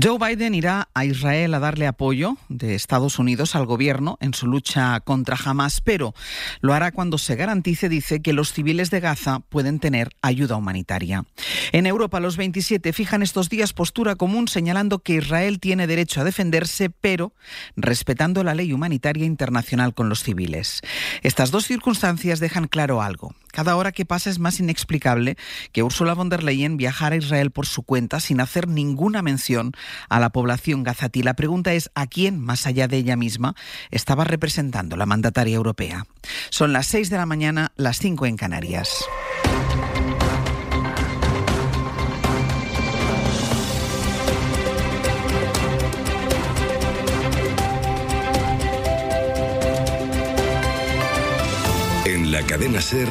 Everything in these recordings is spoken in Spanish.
Joe Biden irá a Israel a darle apoyo de Estados Unidos al gobierno en su lucha contra Hamas, pero lo hará cuando se garantice, dice, que los civiles de Gaza pueden tener ayuda humanitaria. En Europa, los 27 fijan estos días postura común señalando que Israel tiene derecho a defenderse, pero respetando la ley humanitaria internacional con los civiles. Estas dos circunstancias dejan claro algo. Cada hora que pasa es más inexplicable que Ursula von der Leyen viajara a Israel por su cuenta sin hacer ninguna mención a la población gazatí. La pregunta es a quién, más allá de ella misma, estaba representando la mandataria europea. Son las 6 de la mañana, las 5 en Canarias. En la cadena Ser,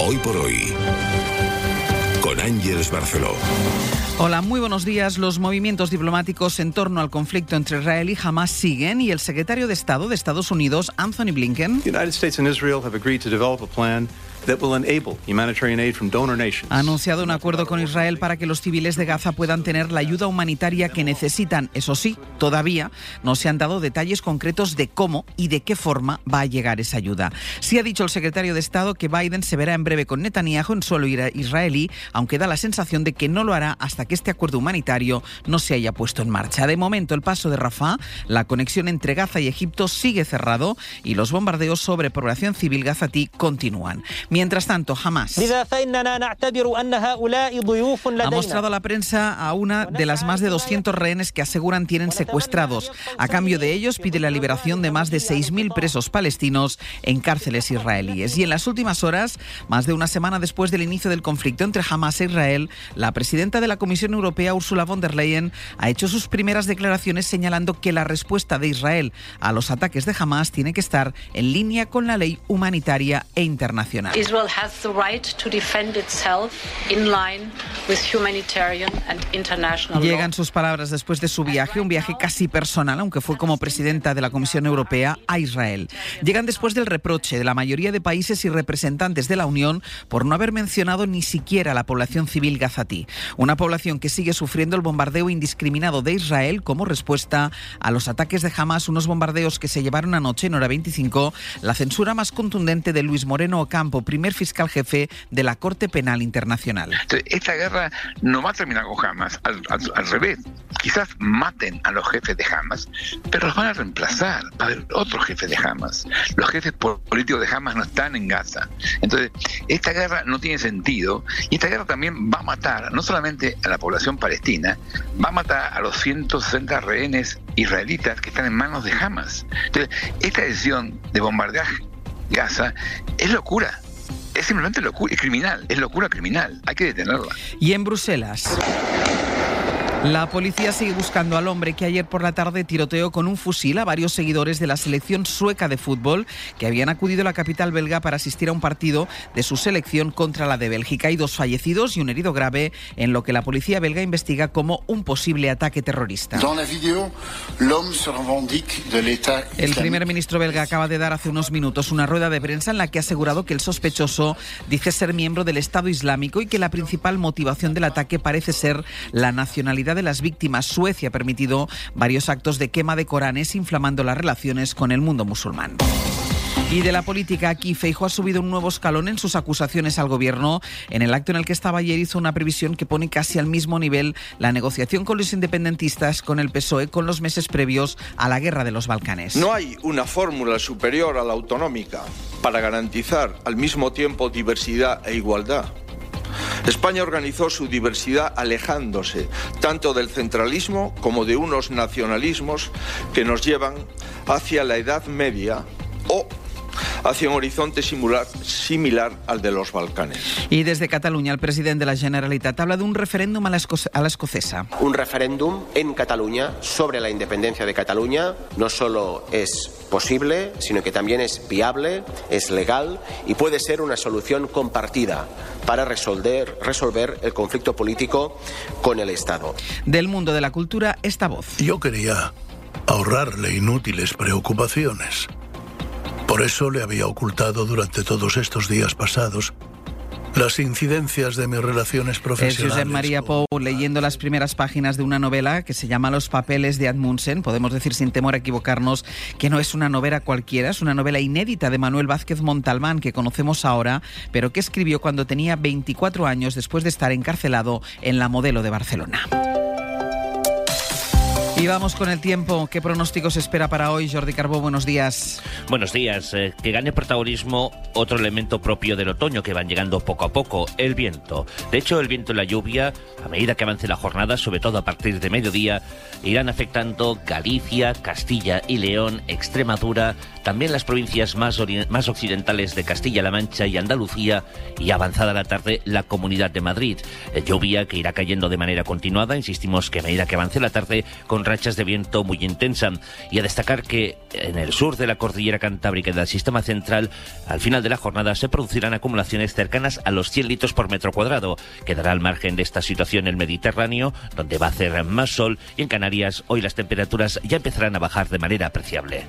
hoy por hoy, con Ángeles Barceló. Hola, muy buenos días. Los movimientos diplomáticos en torno al conflicto entre Israel y Hamas siguen y el secretario de Estado de Estados Unidos, Anthony Blinken, The United States and Israel have agreed to develop a plan ha anunciado un acuerdo con Israel para que los civiles de Gaza puedan tener la ayuda humanitaria que necesitan. Eso sí, todavía no se han dado detalles concretos de cómo y de qué forma va a llegar esa ayuda. Sí ha dicho el secretario de Estado que Biden se verá en breve con Netanyahu en suelo israelí, aunque da la sensación de que no lo hará hasta que este acuerdo humanitario no se haya puesto en marcha. De momento, el paso de Rafah, la conexión entre Gaza y Egipto, sigue cerrado y los bombardeos sobre población civil gazatí continúan. Mientras tanto, Hamas ha mostrado a la prensa a una de las más de 200 rehenes que aseguran tienen secuestrados. A cambio de ellos, pide la liberación de más de 6.000 presos palestinos en cárceles israelíes. Y en las últimas horas, más de una semana después del inicio del conflicto entre Hamas e Israel, la presidenta de la Comisión Europea, Ursula von der Leyen, ha hecho sus primeras declaraciones señalando que la respuesta de Israel a los ataques de Hamas tiene que estar en línea con la ley humanitaria e internacional. Israel has the right to defend itself in line with humanitarian and international law. Llegan sus palabras después de su viaje, un viaje casi personal, aunque fue como presidenta de la Comisión Europea a Israel. Llegan después del reproche de la mayoría de países y representantes de la Unión por no haber mencionado ni siquiera a la población civil gazatí. Una población que sigue sufriendo el bombardeo indiscriminado de Israel como respuesta a los ataques de Hamas, unos bombardeos que se llevaron anoche en hora 25, la censura más contundente de Luis Moreno Ocampo, primer fiscal jefe de la Corte Penal Internacional. Esta guerra no va a terminar con Hamas, al, revés. Quizás maten a los jefes de Hamas, pero los van a reemplazar. Va a otros jefes de Hamas. Los jefes po- políticos de Hamas no están en Gaza. Entonces, esta guerra no tiene sentido y esta guerra también va a matar no solamente a la población palestina, va a matar a los 160 rehenes israelitas que están en manos de Hamas. Entonces, esta decisión de bombardear Gaza es locura. Es simplemente locura, es criminal, es locura criminal, hay que detenerla. Y en Bruselas. La policía sigue buscando al hombre que ayer por la tarde tiroteó con un fusil a varios seguidores de la selección sueca de fútbol que habían acudido a la capital belga para asistir a un partido de su selección contra la de Bélgica. Hay dos fallecidos y un herido grave en lo que la policía belga investiga como un posible ataque terrorista. El primer ministro belga acaba de dar hace unos minutos una rueda de prensa en la que ha asegurado que el sospechoso dice ser miembro del Estado Islámico y que la principal motivación del ataque parece ser la nacionalidad de las víctimas. Suecia ha permitido varios actos de quema de Coranes inflamando las relaciones con el mundo musulmán. Y de la política, aquí Feijo ha subido un nuevo escalón en sus acusaciones al gobierno. En el acto en el que estaba ayer hizo una previsión que pone casi al mismo nivel la negociación con los independentistas con el PSOE con los meses previos a la guerra de los Balcanes. No hay una fórmula superior a la autonómica para garantizar al mismo tiempo diversidad e igualdad. España organizó su diversidad alejándose tanto del centralismo como de unos nacionalismos que nos llevan hacia la Edad Media o hacia un horizonte similar, similar, al de los Balcanes. Y desde Cataluña, el presidente de la Generalitat habla de un referéndum a la, esco a la escocesa. Un referéndum en Cataluña sobre la independencia de Cataluña no solo es posible, sino que también es viable, es legal y puede ser una solución compartida para resolver, resolver el conflicto político con el Estado. Del mundo de la cultura, esta voz. Yo quería ahorrarle inútiles preocupaciones. Por eso le había ocultado durante todos estos días pasados las incidencias de mis relaciones profesionales. Es Josep María Pou leyendo las primeras páginas de una novela que se llama Los papeles de Admundsen. Podemos decir sin temor a equivocarnos que no es una novela cualquiera, es una novela inédita de Manuel Vázquez Montalbán que conocemos ahora, pero que escribió cuando tenía 24 años después de estar encarcelado en la modelo de Barcelona. Y vamos con el tiempo. ¿Qué pronóstico se espera para hoy? Jordi Carbó, buenos días. Buenos días. Eh, que gane protagonismo otro elemento propio del otoño que van llegando poco a poco, el viento. De hecho, el viento y la lluvia, a medida que avance la jornada, sobre todo a partir de mediodía, irán afectando Galicia, Castilla y León, Extremadura, también las provincias más, más occidentales de Castilla-La Mancha y Andalucía y avanzada la tarde la Comunidad de Madrid. Eh, lluvia que irá cayendo de manera continuada, insistimos que a medida que avance la tarde, con rachas de viento muy intensa. Y a destacar que en el sur de la cordillera cantábrica del sistema central, al final de la jornada se producirán acumulaciones cercanas a los 100 litros por metro cuadrado. Quedará al margen de esta situación el Mediterráneo, donde va a hacer más sol, y en Canarias hoy las temperaturas ya empezarán a bajar de manera apreciable.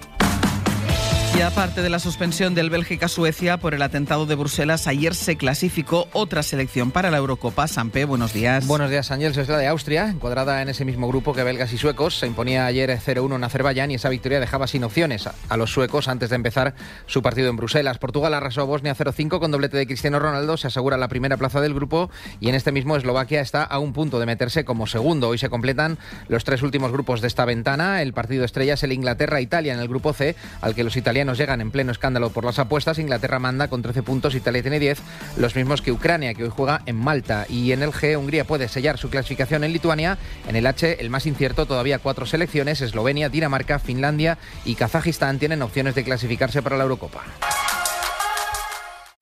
Y aparte de la suspensión del Bélgica-Suecia por el atentado de Bruselas, ayer se clasificó otra selección para la Eurocopa. Sampe, buenos días. Buenos días, Ángel. Es la de Austria, encuadrada en ese mismo grupo que belgas y suecos. Se imponía ayer 0-1 en Azerbaiyán y esa victoria dejaba sin opciones a los suecos antes de empezar su partido en Bruselas. Portugal arrasó a Bosnia 0-5 con doblete de Cristiano Ronaldo. Se asegura la primera plaza del grupo y en este mismo Eslovaquia está a un punto de meterse como segundo. Hoy se completan los tres últimos grupos de esta ventana. El partido estrella es el Inglaterra-Italia en el grupo C, al que los italianos llegan en pleno escándalo por las apuestas. Inglaterra manda con 13 puntos, Italia tiene 10, los mismos que Ucrania, que hoy juega en Malta. Y en el G, Hungría puede sellar su clasificación en Lituania. En el H, el más incierto, todavía cuatro selecciones, Eslovenia, Dinamarca, Finlandia y Kazajistán tienen opciones de clasificarse para la Eurocopa.